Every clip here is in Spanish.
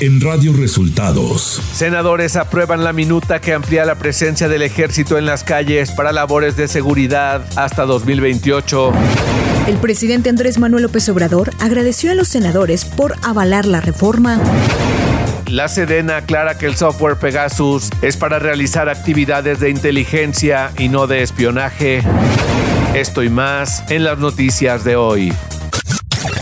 en Radio Resultados. Senadores aprueban la minuta que amplía la presencia del ejército en las calles para labores de seguridad hasta 2028. El presidente Andrés Manuel López Obrador agradeció a los senadores por avalar la reforma. La Sedena aclara que el software Pegasus es para realizar actividades de inteligencia y no de espionaje. Esto y más en las noticias de hoy.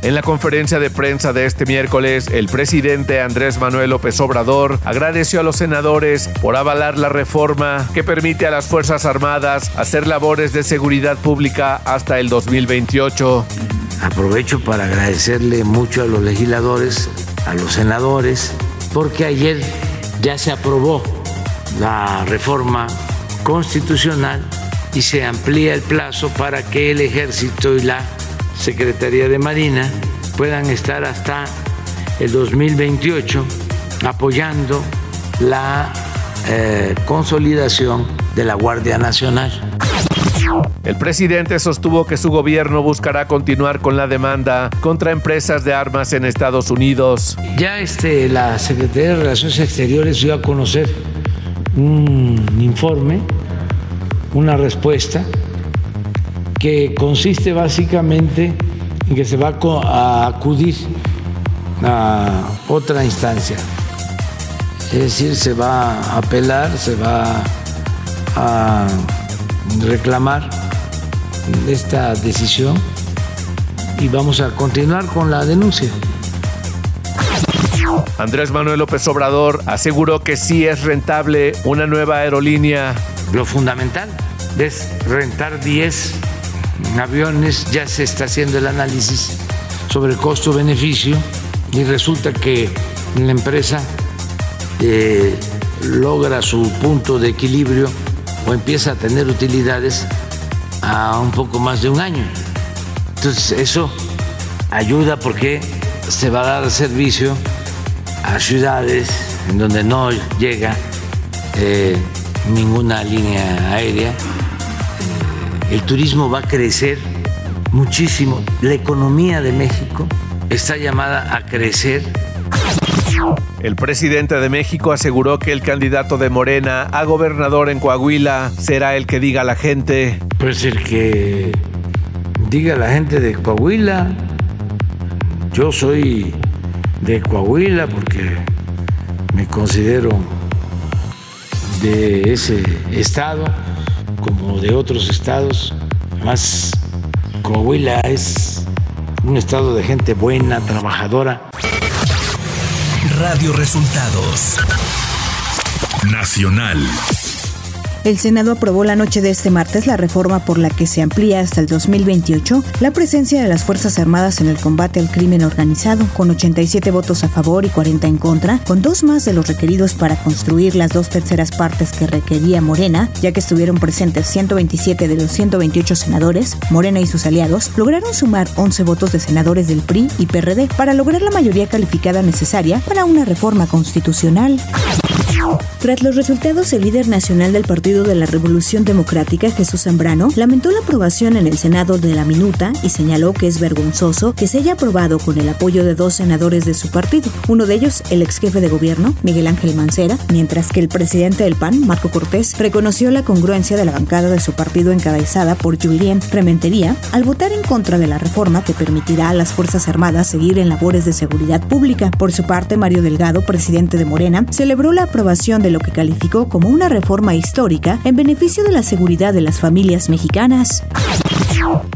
En la conferencia de prensa de este miércoles, el presidente Andrés Manuel López Obrador agradeció a los senadores por avalar la reforma que permite a las Fuerzas Armadas hacer labores de seguridad pública hasta el 2028. Aprovecho para agradecerle mucho a los legisladores, a los senadores, porque ayer ya se aprobó la reforma constitucional y se amplía el plazo para que el ejército y la Secretaría de Marina puedan estar hasta el 2028 apoyando la eh, consolidación de la Guardia Nacional. El presidente sostuvo que su gobierno buscará continuar con la demanda contra empresas de armas en Estados Unidos. Ya este, la Secretaría de Relaciones Exteriores dio a conocer un informe, una respuesta que consiste básicamente en que se va a acudir a otra instancia. Es decir, se va a apelar, se va a reclamar esta decisión y vamos a continuar con la denuncia. Andrés Manuel López Obrador aseguró que sí es rentable una nueva aerolínea. Lo fundamental es rentar 10 aviones, ya se está haciendo el análisis sobre costo-beneficio y resulta que la empresa eh, logra su punto de equilibrio o empieza a tener utilidades a un poco más de un año. Entonces eso ayuda porque se va a dar servicio a ciudades en donde no llega eh, ninguna línea aérea el turismo va a crecer muchísimo. La economía de México está llamada a crecer. El presidente de México aseguró que el candidato de Morena a gobernador en Coahuila será el que diga a la gente. Pues el que diga a la gente de Coahuila. Yo soy de Coahuila porque me considero de ese estado como de otros estados. Más Coahuila es un estado de gente buena, trabajadora. Radio Resultados Nacional. El Senado aprobó la noche de este martes la reforma por la que se amplía hasta el 2028 la presencia de las Fuerzas Armadas en el combate al crimen organizado, con 87 votos a favor y 40 en contra, con dos más de los requeridos para construir las dos terceras partes que requería Morena, ya que estuvieron presentes 127 de los 128 senadores, Morena y sus aliados lograron sumar 11 votos de senadores del PRI y PRD para lograr la mayoría calificada necesaria para una reforma constitucional. Tras los resultados, el líder nacional del Partido de la Revolución Democrática, Jesús Zambrano, lamentó la aprobación en el Senado de la minuta y señaló que es vergonzoso que se haya aprobado con el apoyo de dos senadores de su partido, uno de ellos el ex jefe de gobierno, Miguel Ángel Mancera, mientras que el presidente del PAN, Marco Cortés, reconoció la congruencia de la bancada de su partido encabezada por Julien Rementería al votar en contra de la reforma que permitirá a las Fuerzas Armadas seguir en labores de seguridad pública. Por su parte, Mario Delgado, presidente de Morena, celebró la aprobación de lo que calificó como una reforma histórica en beneficio de la seguridad de las familias mexicanas.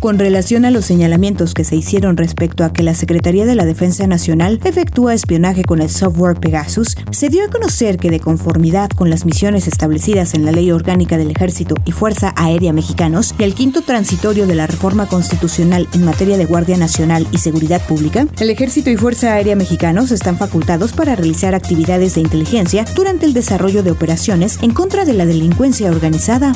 Con relación a los señalamientos que se hicieron respecto a que la Secretaría de la Defensa Nacional efectúa espionaje con el software Pegasus, se dio a conocer que de conformidad con las misiones establecidas en la Ley Orgánica del Ejército y Fuerza Aérea Mexicanos y el quinto transitorio de la reforma constitucional en materia de Guardia Nacional y Seguridad Pública, el Ejército y Fuerza Aérea Mexicanos están facultados para realizar actividades de inteligencia durante el desarrollo de operaciones en contra de la delincuencia organizada.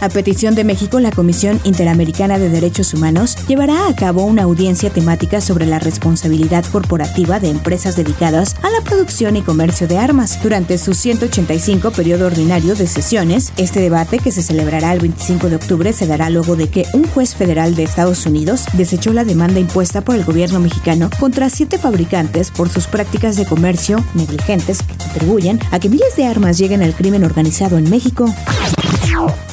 A petición de México, la Comisión Interamericana de Derechos Humanos llevará a cabo una audiencia temática sobre la responsabilidad corporativa de empresas dedicadas a la producción y comercio de armas. Durante su 185 periodo ordinario de sesiones, este debate, que se celebrará el 25 de octubre, se dará luego de que un juez federal de Estados Unidos desechó la demanda impuesta por el gobierno mexicano contra siete fabricantes por sus prácticas de comercio negligentes que contribuyen a que miles de armas lleguen al crimen organizado en México.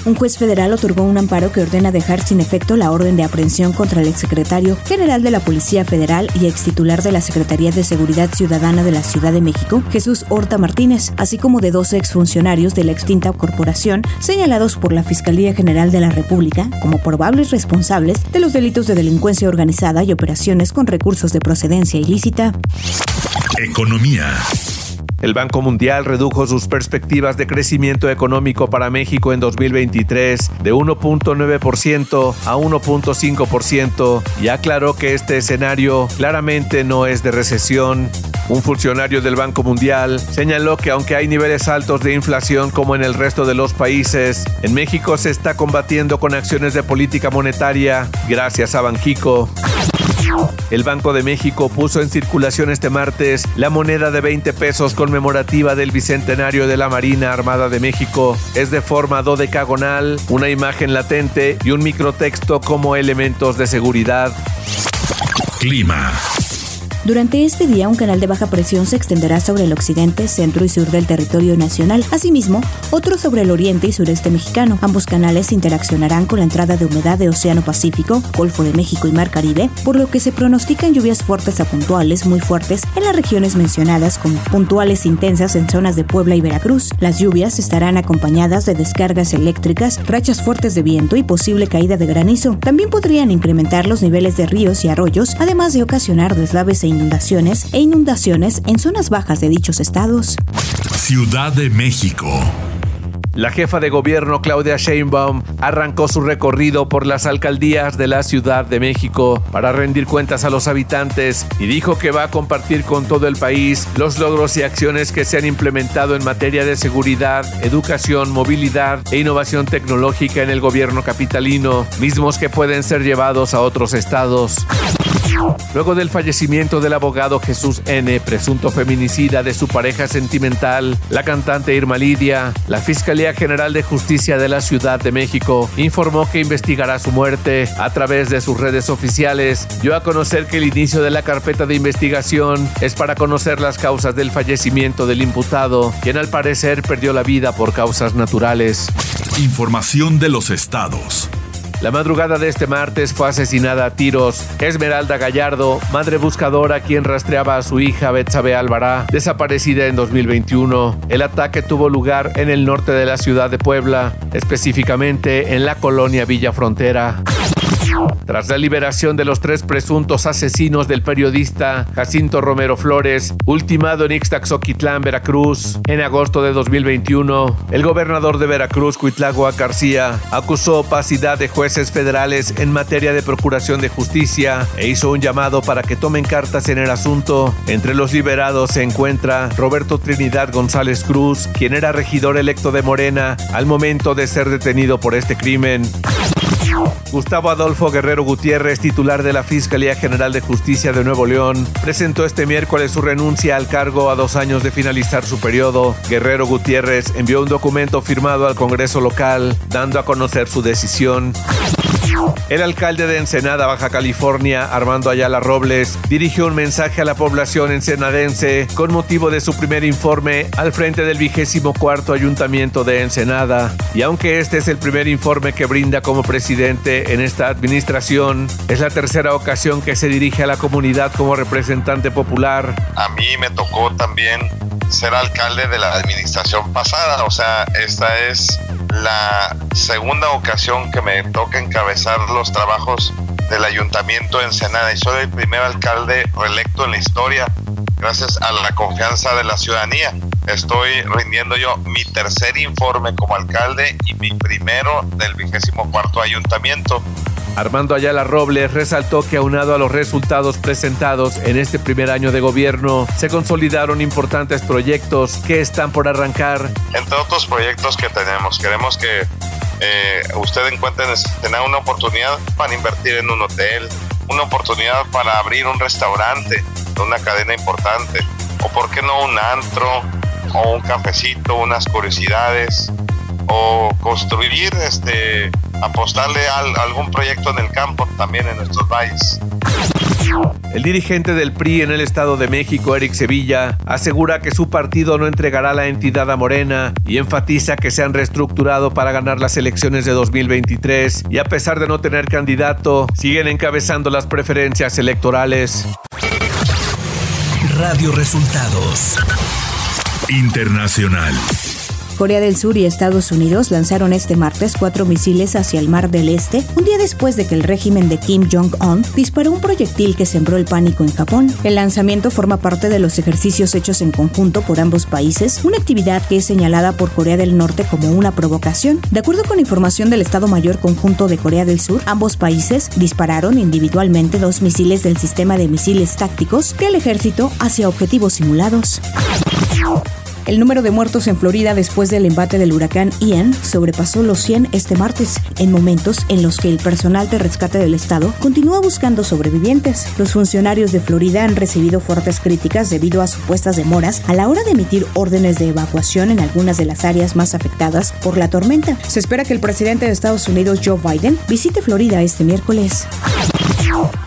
Un juez federal otorgó un amparo que ordena dejar sin efecto la orden de aprehensión contra el exsecretario general de la Policía Federal y extitular de la Secretaría de Seguridad Ciudadana de la Ciudad de México, Jesús Horta Martínez, así como de dos exfuncionarios de la extinta corporación señalados por la Fiscalía General de la República como probables responsables de los delitos de delincuencia organizada y operaciones con recursos de procedencia ilícita. Economía. El Banco Mundial redujo sus perspectivas de crecimiento económico para México en 2023 de 1.9% a 1.5% y aclaró que este escenario claramente no es de recesión. Un funcionario del Banco Mundial señaló que aunque hay niveles altos de inflación como en el resto de los países, en México se está combatiendo con acciones de política monetaria gracias a Banjico. El Banco de México puso en circulación este martes la moneda de 20 pesos conmemorativa del Bicentenario de la Marina Armada de México. Es de forma dodecagonal, una imagen latente y un microtexto como elementos de seguridad. Clima. Durante este día, un canal de baja presión se extenderá sobre el occidente, centro y sur del territorio nacional. Asimismo, otro sobre el oriente y sureste mexicano. Ambos canales interaccionarán con la entrada de humedad de Océano Pacífico, Golfo de México y Mar Caribe, por lo que se pronostican lluvias fuertes a puntuales muy fuertes en las regiones mencionadas, como puntuales intensas en zonas de Puebla y Veracruz. Las lluvias estarán acompañadas de descargas eléctricas, rachas fuertes de viento y posible caída de granizo. También podrían incrementar los niveles de ríos y arroyos, además de ocasionar deslaves e inundaciones e inundaciones en zonas bajas de dichos estados. Ciudad de México. La jefa de gobierno Claudia Sheinbaum arrancó su recorrido por las alcaldías de la Ciudad de México para rendir cuentas a los habitantes y dijo que va a compartir con todo el país los logros y acciones que se han implementado en materia de seguridad, educación, movilidad e innovación tecnológica en el gobierno capitalino, mismos que pueden ser llevados a otros estados. Luego del fallecimiento del abogado Jesús N., presunto feminicida de su pareja sentimental, la cantante Irma Lidia, la Fiscalía General de Justicia de la Ciudad de México informó que investigará su muerte a través de sus redes oficiales. Dio a conocer que el inicio de la carpeta de investigación es para conocer las causas del fallecimiento del imputado, quien al parecer perdió la vida por causas naturales. Información de los estados. La madrugada de este martes fue asesinada a tiros Esmeralda Gallardo, madre buscadora quien rastreaba a su hija Betsabe Alvará, desaparecida en 2021. El ataque tuvo lugar en el norte de la ciudad de Puebla, específicamente en la colonia Villa Frontera. Tras la liberación de los tres presuntos asesinos del periodista Jacinto Romero Flores, ultimado en Ixtaxoquitlán, Veracruz, en agosto de 2021, el gobernador de Veracruz, Cuitlagua García, acusó opacidad de jueces federales en materia de procuración de justicia e hizo un llamado para que tomen cartas en el asunto. Entre los liberados se encuentra Roberto Trinidad González Cruz, quien era regidor electo de Morena al momento de ser detenido por este crimen. Gustavo Adolfo Guerrero Gutiérrez, titular de la Fiscalía General de Justicia de Nuevo León, presentó este miércoles su renuncia al cargo a dos años de finalizar su periodo. Guerrero Gutiérrez envió un documento firmado al Congreso local, dando a conocer su decisión. El alcalde de Ensenada, Baja California, Armando Ayala Robles, dirigió un mensaje a la población ensenadense con motivo de su primer informe al frente del vigésimo cuarto ayuntamiento de Ensenada. Y aunque este es el primer informe que brinda como presidente en esta administración, es la tercera ocasión que se dirige a la comunidad como representante popular. A mí me tocó también ser alcalde de la administración pasada, o sea, esta es la segunda ocasión que me toca encabezar los trabajos del ayuntamiento de Ensenada y soy el primer alcalde reelecto en la historia gracias a la confianza de la ciudadanía. Estoy rindiendo yo mi tercer informe como alcalde y mi primero del vigésimo cuarto ayuntamiento. Armando Ayala Robles resaltó que aunado a los resultados presentados en este primer año de gobierno, se consolidaron importantes proyectos que están por arrancar. Entre otros proyectos que tenemos, queremos que eh, usted encuentra en el Senado una oportunidad para invertir en un hotel, una oportunidad para abrir un restaurante de una cadena importante, o por qué no un antro, o un cafecito, unas curiosidades, o construir, este, apostarle a algún proyecto en el campo también en nuestros valles. El dirigente del PRI en el Estado de México, Eric Sevilla, asegura que su partido no entregará la entidad a Morena y enfatiza que se han reestructurado para ganar las elecciones de 2023 y a pesar de no tener candidato, siguen encabezando las preferencias electorales. Radio Resultados Internacional. Corea del Sur y Estados Unidos lanzaron este martes cuatro misiles hacia el Mar del Este, un día después de que el régimen de Kim Jong-un disparó un proyectil que sembró el pánico en Japón. El lanzamiento forma parte de los ejercicios hechos en conjunto por ambos países, una actividad que es señalada por Corea del Norte como una provocación. De acuerdo con información del Estado Mayor Conjunto de Corea del Sur, ambos países dispararon individualmente dos misiles del sistema de misiles tácticos del ejército hacia objetivos simulados. El número de muertos en Florida después del embate del huracán Ian sobrepasó los 100 este martes, en momentos en los que el personal de rescate del estado continúa buscando sobrevivientes. Los funcionarios de Florida han recibido fuertes críticas debido a supuestas demoras a la hora de emitir órdenes de evacuación en algunas de las áreas más afectadas por la tormenta. Se espera que el presidente de Estados Unidos, Joe Biden, visite Florida este miércoles.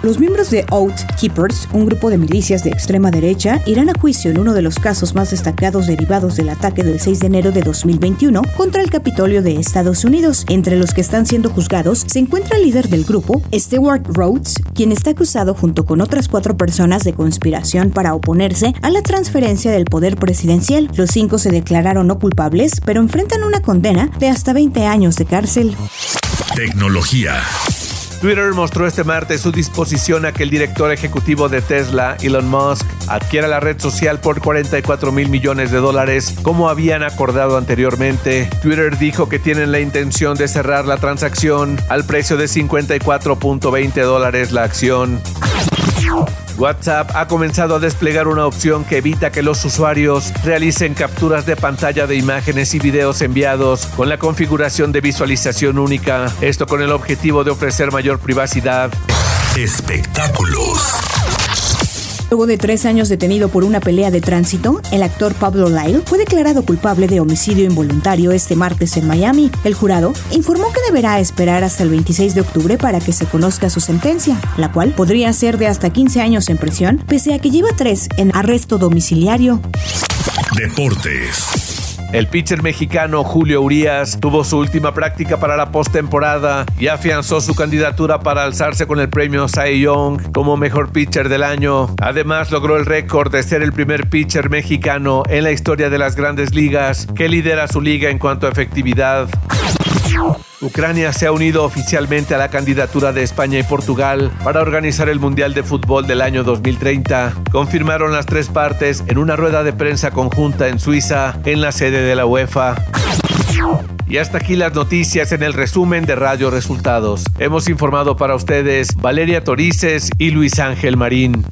Los miembros de Oath Keepers, un grupo de milicias de extrema derecha, irán a juicio en uno de los casos más destacados del ataque del 6 de enero de 2021 contra el Capitolio de Estados Unidos. Entre los que están siendo juzgados se encuentra el líder del grupo, Stewart Rhodes, quien está acusado junto con otras cuatro personas de conspiración para oponerse a la transferencia del poder presidencial. Los cinco se declararon no culpables, pero enfrentan una condena de hasta 20 años de cárcel. Tecnología. Twitter mostró este martes su disposición a que el director ejecutivo de Tesla, Elon Musk, adquiera la red social por 44 mil millones de dólares, como habían acordado anteriormente. Twitter dijo que tienen la intención de cerrar la transacción al precio de 54.20 dólares la acción. WhatsApp ha comenzado a desplegar una opción que evita que los usuarios realicen capturas de pantalla de imágenes y videos enviados con la configuración de visualización única, esto con el objetivo de ofrecer mayor privacidad. Espectáculos. Luego de tres años detenido por una pelea de tránsito, el actor Pablo Lyle fue declarado culpable de homicidio involuntario este martes en Miami. El jurado informó que deberá esperar hasta el 26 de octubre para que se conozca su sentencia, la cual podría ser de hasta 15 años en prisión, pese a que lleva tres en arresto domiciliario. Deportes. El pitcher mexicano Julio Urias tuvo su última práctica para la postemporada y afianzó su candidatura para alzarse con el premio Cy Young como mejor pitcher del año. Además, logró el récord de ser el primer pitcher mexicano en la historia de las grandes ligas que lidera su liga en cuanto a efectividad. Ucrania se ha unido oficialmente a la candidatura de España y Portugal para organizar el Mundial de Fútbol del año 2030. Confirmaron las tres partes en una rueda de prensa conjunta en Suiza, en la sede de la UEFA. Y hasta aquí las noticias en el resumen de Radio Resultados. Hemos informado para ustedes Valeria Torices y Luis Ángel Marín.